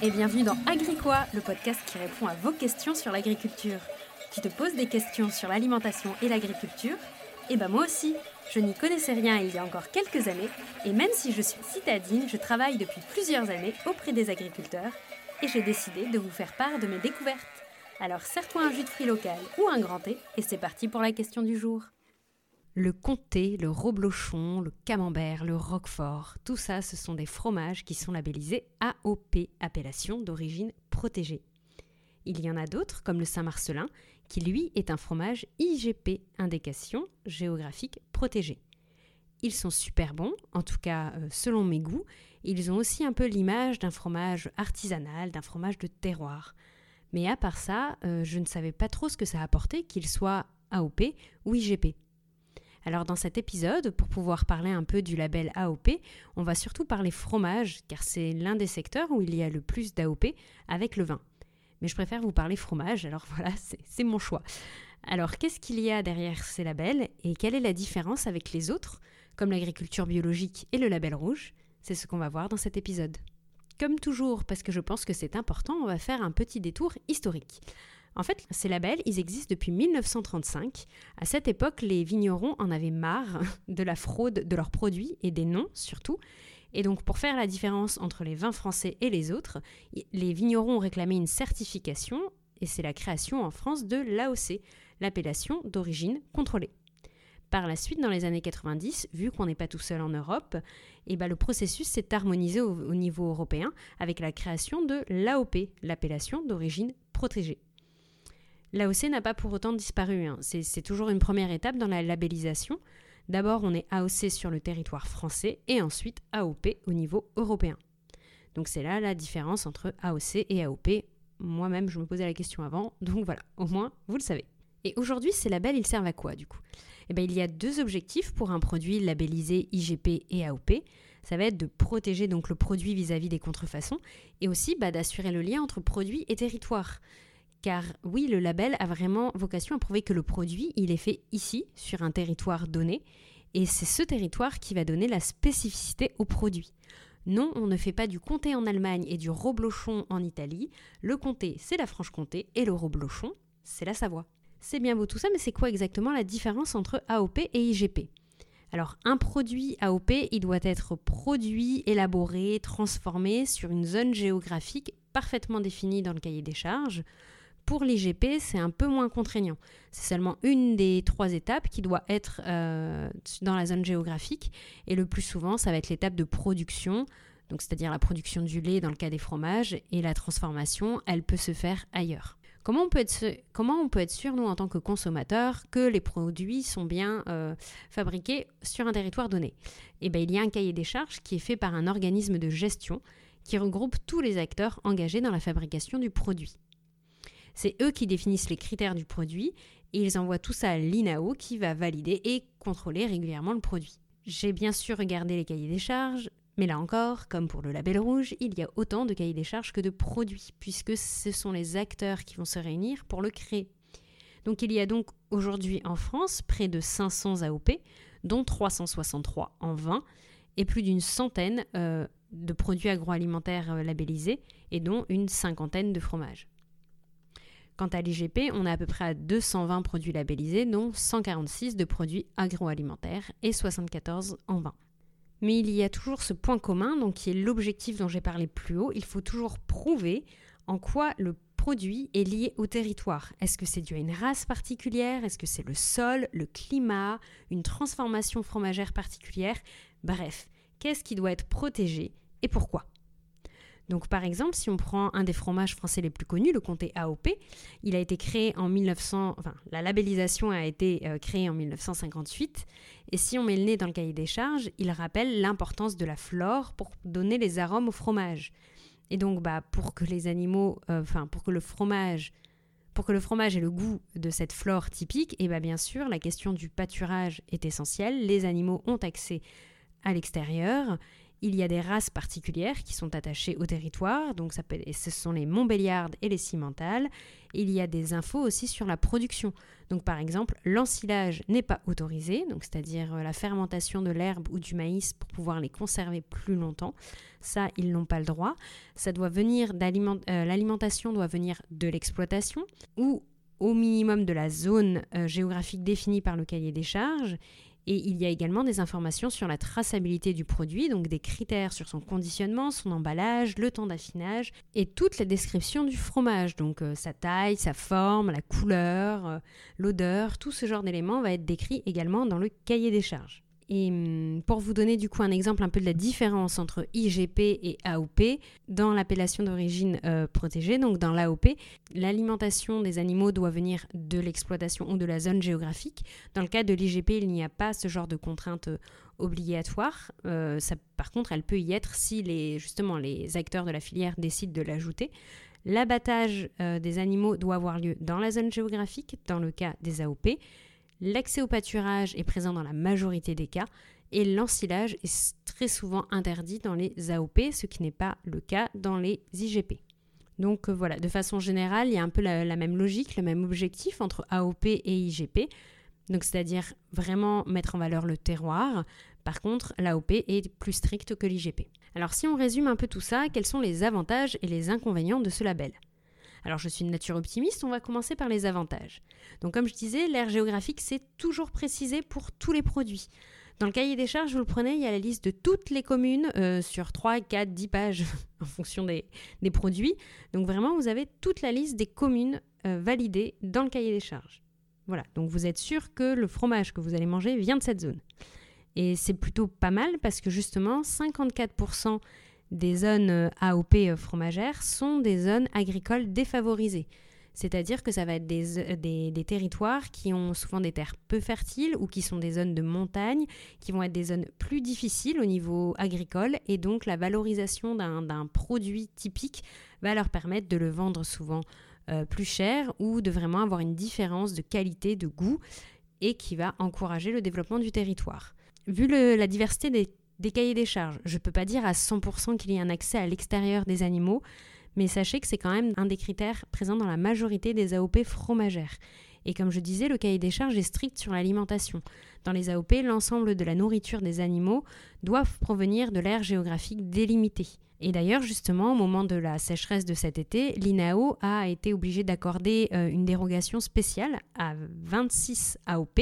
et bienvenue dans Agricois, le podcast qui répond à vos questions sur l'agriculture. Tu te poses des questions sur l'alimentation et l'agriculture Eh ben moi aussi, je n'y connaissais rien il y a encore quelques années, et même si je suis citadine, je travaille depuis plusieurs années auprès des agriculteurs, et j'ai décidé de vous faire part de mes découvertes. Alors serre-toi un jus de fruits local ou un grand thé, et c'est parti pour la question du jour. Le comté, le reblochon, le camembert, le roquefort, tout ça, ce sont des fromages qui sont labellisés AOP, appellation d'origine protégée. Il y en a d'autres, comme le Saint-Marcelin, qui lui est un fromage IGP, indication géographique protégée. Ils sont super bons, en tout cas euh, selon mes goûts. Ils ont aussi un peu l'image d'un fromage artisanal, d'un fromage de terroir. Mais à part ça, euh, je ne savais pas trop ce que ça apportait, qu'il soit AOP ou IGP. Alors dans cet épisode, pour pouvoir parler un peu du label AOP, on va surtout parler fromage, car c'est l'un des secteurs où il y a le plus d'AOP avec le vin. Mais je préfère vous parler fromage, alors voilà, c'est mon choix. Alors qu'est-ce qu'il y a derrière ces labels et quelle est la différence avec les autres, comme l'agriculture biologique et le label rouge? C'est ce qu'on va voir dans cet épisode. Comme toujours, parce que je pense que c'est important, on va faire un petit détour historique. En fait, ces labels, ils existent depuis 1935. À cette époque, les vignerons en avaient marre de la fraude de leurs produits et des noms surtout. Et donc, pour faire la différence entre les vins français et les autres, les vignerons ont réclamé une certification et c'est la création en France de l'AOC, l'appellation d'origine contrôlée. Par la suite, dans les années 90, vu qu'on n'est pas tout seul en Europe, et eh ben, le processus s'est harmonisé au niveau européen avec la création de l'AOP, l'appellation d'origine protégée. L'AOC n'a pas pour autant disparu. Hein. C'est toujours une première étape dans la labellisation. D'abord, on est AOC sur le territoire français et ensuite AOP au niveau européen. Donc c'est là la différence entre AOC et AOP. Moi-même, je me posais la question avant, donc voilà, au moins, vous le savez. Et aujourd'hui, ces labels, ils servent à quoi du coup? Eh bien, Il y a deux objectifs pour un produit labellisé IGP et AOP. Ça va être de protéger donc le produit vis-à-vis des contrefaçons et aussi bah, d'assurer le lien entre produit et territoire. Car oui, le label a vraiment vocation à prouver que le produit, il est fait ici, sur un territoire donné, et c'est ce territoire qui va donner la spécificité au produit. Non, on ne fait pas du comté en Allemagne et du reblochon en Italie. Le comté, c'est la Franche-Comté, et le reblochon, c'est la Savoie. C'est bien beau tout ça, mais c'est quoi exactement la différence entre AOP et IGP alors, un produit AOP, il doit être produit, élaboré, transformé sur une zone géographique parfaitement définie dans le cahier des charges. Pour l'IGP, c'est un peu moins contraignant. C'est seulement une des trois étapes qui doit être euh, dans la zone géographique. Et le plus souvent, ça va être l'étape de production, donc c'est-à-dire la production du lait dans le cas des fromages, et la transformation, elle peut se faire ailleurs. Comment on peut être, comment on peut être sûr, nous, en tant que consommateurs, que les produits sont bien euh, fabriqués sur un territoire donné? Eh bien, il y a un cahier des charges qui est fait par un organisme de gestion qui regroupe tous les acteurs engagés dans la fabrication du produit. C'est eux qui définissent les critères du produit et ils envoient tout ça à l'INAO qui va valider et contrôler régulièrement le produit. J'ai bien sûr regardé les cahiers des charges, mais là encore, comme pour le label rouge, il y a autant de cahiers des charges que de produits, puisque ce sont les acteurs qui vont se réunir pour le créer. Donc il y a donc aujourd'hui en France près de 500 AOP, dont 363 en vin, et plus d'une centaine euh, de produits agroalimentaires euh, labellisés, et dont une cinquantaine de fromages. Quant à l'IGP, on a à peu près à 220 produits labellisés, dont 146 de produits agroalimentaires et 74 en vin. Mais il y a toujours ce point commun, donc qui est l'objectif dont j'ai parlé plus haut. Il faut toujours prouver en quoi le produit est lié au territoire. Est-ce que c'est dû à une race particulière? Est-ce que c'est le sol, le climat, une transformation fromagère particulière? Bref, qu'est-ce qui doit être protégé et pourquoi? Donc par exemple, si on prend un des fromages français les plus connus, le comté AOP, il a été créé en 1900, enfin la labellisation a été euh, créée en 1958 et si on met le nez dans le cahier des charges, il rappelle l'importance de la flore pour donner les arômes au fromage. Et donc bah pour que les animaux euh, enfin pour que le fromage pour que le fromage ait le goût de cette flore typique, et bah bien sûr, la question du pâturage est essentielle. Les animaux ont accès à l'extérieur Il y a des races particulières qui sont attachées au territoire, donc ça peut, ce sont les Montbéliardes et les Cimentales. Il y a des infos aussi sur la production. Donc par exemple, l'ensilage n'est pas autorisé, donc c'est-à-dire euh, la fermentation de l'herbe ou du maïs pour pouvoir les conserver plus longtemps. Ça, ils n'ont pas le droit. Ça doit venir euh, l'alimentation doit venir de l'exploitation ou au minimum de la zone euh, géographique définie par le cahier des charges et il y a également des informations sur la traçabilité du produit, donc des critères sur son conditionnement, son emballage, le temps d'affinage et toute la description du fromage, donc euh, sa taille, sa forme, la couleur, euh, l'odeur, tout ce genre d'éléments va être décrit également dans le cahier des charges. Et hum, pour vous donner du coup un exemple un peu de la différence entre IGP et AOP, dans l'appellation d'origine euh, protégée, donc dans l'AOP, l'alimentation des animaux doit venir de l'exploitation ou de la zone géographique. Dans le cas de l'IGP, il n'y a pas ce genre de contrainte euh, obligatoire. Euh, par contre, elle peut y être si les, justement les acteurs de la filière décident de l'ajouter. L'abattage des animaux doit avoir lieu dans la zone géographique, dans le cas des AOP. L'accès au pâturage est présent dans la majorité des cas et l'ensilage est très souvent interdit dans les AOP, ce qui n'est pas le cas dans les IGP. Donc euh, voilà, de façon générale, il y a un peu la, même logique, le même objectif entre AOP et IGP. Donc c'est-à-dire vraiment mettre en valeur le terroir. Par contre, l'AOP est plus stricte que l'IGP. Alors si on résume un peu tout ça, quels sont les avantages et les inconvénients de ce label? Alors je suis une nature optimiste, on va commencer par les avantages. Donc comme je disais, l'aire géographique c'est toujours précisé pour tous les produits. Dans le cahier des charges, vous le prenez, il y a la liste de toutes les communes euh, sur 3, 4, 10 pages en fonction des, produits. Donc vraiment, vous avez toute la liste des communes euh, validées dans le cahier des charges. Voilà, donc vous êtes sûr que le fromage que vous allez manger vient de cette zone. Et c'est plutôt pas mal parce que justement, 54% des zones euh, AOP euh, fromagères sont des zones agricoles défavorisées. C'est-à-dire que ça va être euh, des, des, territoires qui ont souvent des terres peu fertiles ou qui sont des zones de montagne, qui vont être des zones plus difficiles au niveau agricole et donc la valorisation d'un produit typique va leur permettre de le vendre souvent plus cher ou de vraiment avoir une différence de qualité, de goût et qui va encourager le développement du territoire. Vu la diversité des des cahiers des charges. Je ne peux pas dire à 100% qu'il y ait un accès à l'extérieur des animaux, mais sachez que c'est quand même un des critères présents dans la majorité des AOP fromagères. Et comme je disais, le cahier des charges est strict sur l'alimentation. Dans les AOP, l'ensemble de la nourriture des animaux doivent provenir de l'aire géographique délimitée. Et d'ailleurs, justement, au moment de la sécheresse de cet été, l'INAO a été obligé d'accorder euh, une dérogation spéciale à 26 AOP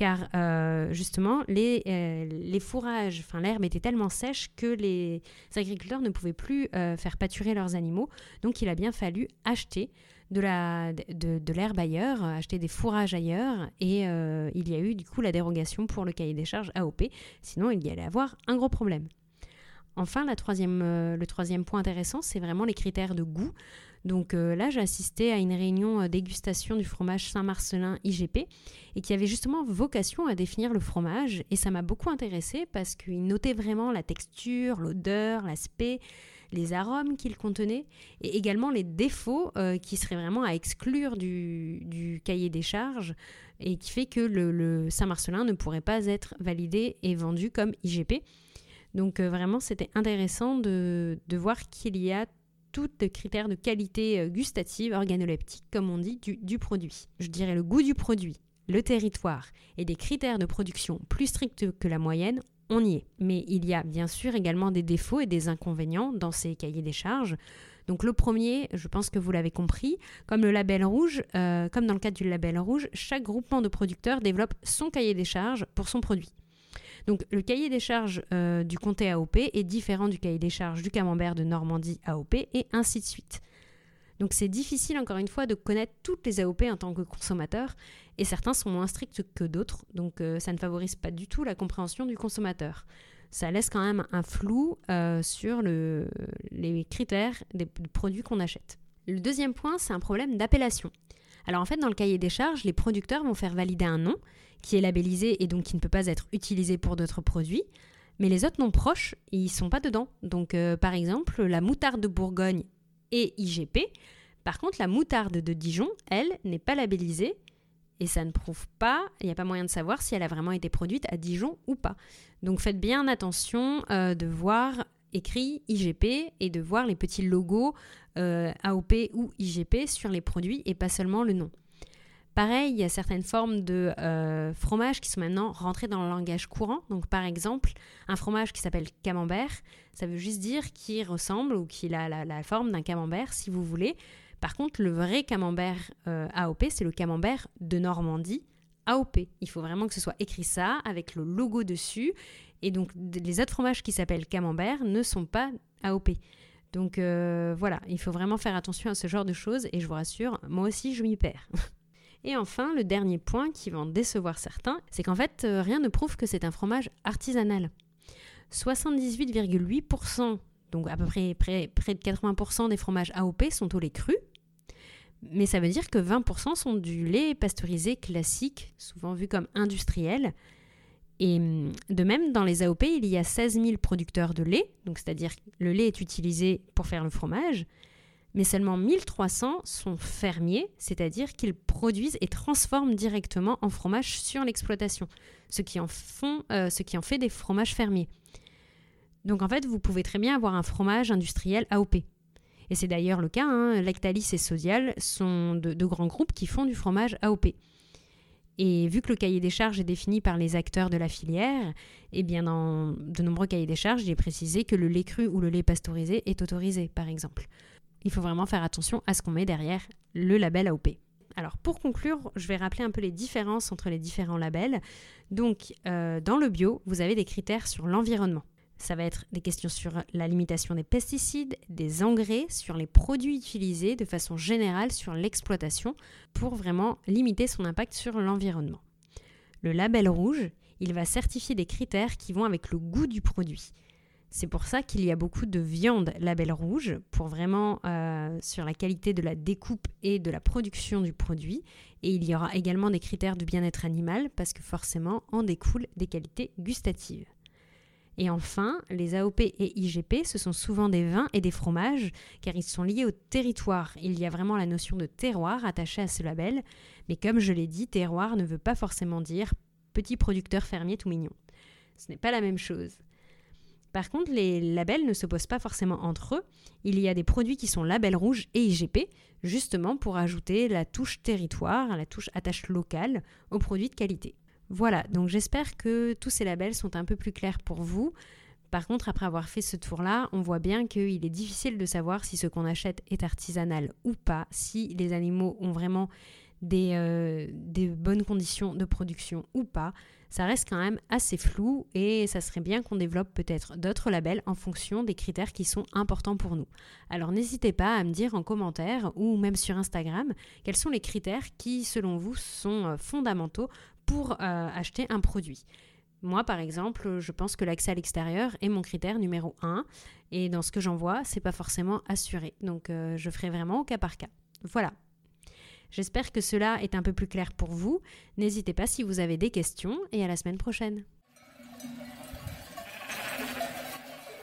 car euh, justement les, euh, les fourrages, enfin l'herbe était tellement sèche que les agriculteurs ne pouvaient plus euh, faire pâturer leurs animaux, donc il a bien fallu acheter de l'herbe ailleurs, acheter des fourrages ailleurs, et il y a eu du coup la dérogation pour le cahier des charges AOP, sinon il y allait avoir un gros problème. Enfin, le troisième point intéressant, c'est vraiment les critères de goût. Donc euh, là, j'ai assisté à une réunion euh, dégustation du fromage Saint-Marcelin IGP et qui avait justement vocation à définir le fromage. Et ça m'a beaucoup intéressé parce qu'il notait vraiment la texture, l'odeur, l'aspect, les arômes qu'il contenait et également les défauts euh, qui seraient vraiment à exclure du, cahier des charges et qui fait que le, Saint-Marcelin ne pourrait pas être validé et vendu comme IGP. Donc vraiment, c'était intéressant de voir qu'il y a tous les critères de qualité euh, gustative, organoleptique, comme on dit, du, produit. Je dirais le goût du produit, le territoire et des critères de production plus stricts que la moyenne, on y est. Mais il y a bien sûr également des défauts et des inconvénients dans ces cahiers des charges. Donc le premier, je pense que vous l'avez compris, comme le label rouge, euh, comme dans le cadre du label rouge, chaque groupement de producteurs développe son cahier des charges pour son produit. Donc le cahier des charges euh, du comté AOP est différent du cahier des charges du camembert de Normandie AOP et ainsi de suite. Donc c'est difficile encore une fois de connaître toutes les AOP en tant que consommateur et certains sont moins stricts que d'autres, donc euh, ça ne favorise pas du tout la compréhension du consommateur. Ça laisse quand même un flou euh, sur les critères des produits qu'on achète. Le deuxième point, c'est un problème d'appellation. Alors en fait, dans le cahier des charges, les producteurs vont faire valider un nom qui est labellisé et donc qui ne peut pas être utilisé pour d'autres produits. Mais les autres noms proches, ils sont pas dedans. Donc euh, par exemple, la moutarde de Bourgogne est IGP. Par contre, la moutarde de Dijon, elle, n'est pas labellisée Et ça ne prouve pas, il n'y a pas moyen de savoir si elle a vraiment été produite à Dijon ou pas. Donc faites bien attention euh, de voir écrit IGP et de voir les petits logos euh, AOP ou IGP sur les produits et pas seulement le nom. Pareil, il y a certaines formes de euh, fromages qui sont maintenant rentrées dans le langage courant. Donc par exemple, un fromage qui s'appelle camembert, ça veut juste dire qu'il ressemble ou qu'il a la, forme d'un camembert si vous voulez. Par contre, le vrai camembert euh, AOP, c'est le camembert de Normandie AOP. Il faut vraiment que ce soit écrit ça avec le logo dessus. Et donc les autres fromages qui s'appellent camembert ne sont pas AOP. Donc euh, voilà, il faut vraiment faire attention à ce genre de choses et je vous rassure, moi aussi je m'y perds. Et enfin, le dernier point qui va en décevoir certains, c'est qu'en fait, euh, rien ne prouve que c'est un fromage artisanal. 78,8%, donc à peu près, près, de 80% des fromages AOP sont au lait cru, mais ça veut dire que 20% sont du lait pasteurisé classique, souvent vu comme industriel. Et hum, de même, dans les AOP, il y a 16 000 producteurs de lait, donc c'est-à-dire le lait est utilisé pour faire le fromage, mais seulement 1300 sont fermiers, c'est-à-dire qu'ils produisent et transforment directement en fromage sur l'exploitation, ce, qui en euh, ce qui en fait des fromages fermiers. Donc en fait, vous pouvez très bien avoir un fromage industriel AOP. Et c'est d'ailleurs le cas, hein, Lactalis et Sodial sont de, de, grands groupes qui font du fromage AOP. Et vu que le cahier des charges est défini par les acteurs de la filière, eh bien dans de nombreux cahiers des charges, il est précisé que le lait cru ou le lait pasteurisé est autorisé, par exemple il faut vraiment faire attention à ce qu'on met derrière le label AOP. Alors pour conclure, je vais rappeler un peu les différences entre les différents labels. Donc euh, dans le bio, vous avez des critères sur l'environnement. Ça va être des questions sur la limitation des pesticides, des engrais, sur les produits utilisés de façon générale sur l'exploitation pour vraiment limiter son impact sur l'environnement. Le label rouge, il va certifier des critères qui vont avec le goût du produit. C'est pour ça qu'il y a beaucoup de viande label rouge pour vraiment euh, sur la qualité de la découpe et de la production du produit. Et il y aura également des critères de bien-être animal parce que forcément en découlent des qualités gustatives. Et enfin, les AOP et IGP, ce sont souvent des vins et des fromages, car ils sont liés au territoire. Il y a vraiment la notion de terroir attachée à ce label, mais comme je l'ai dit, terroir ne veut pas forcément dire petit producteur fermier tout mignon. Ce n'est pas la même chose. Par contre, les labels ne s'opposent pas forcément entre eux. Il y a des produits qui sont label rouge et IGP, justement pour ajouter la touche territoire, la touche attache locale aux produits de qualité. Voilà, donc j'espère que tous ces labels sont un peu plus clairs pour vous. Par contre, après avoir fait ce tour-là, on voit bien qu'il est difficile de savoir si ce qu'on achète est artisanal ou pas, si les animaux ont vraiment des, euh, des bonnes conditions de production ou pas ça reste quand même assez flou et ça serait bien qu'on développe peut-être d'autres labels en fonction des critères qui sont importants pour nous. Alors n'hésitez pas à me dire en commentaire ou même sur Instagram quels sont les critères qui selon vous sont euh, fondamentaux pour euh, acheter un produit. Moi, par exemple, je pense que l'accès à l'extérieur est mon critère numéro 1 et dans ce que j'en vois, c'est pas forcément assuré. Donc euh, je ferai vraiment au cas par cas. Voilà, J'espère que cela est un peu plus clair pour vous. N'hésitez pas si vous avez des questions et à la semaine prochaine.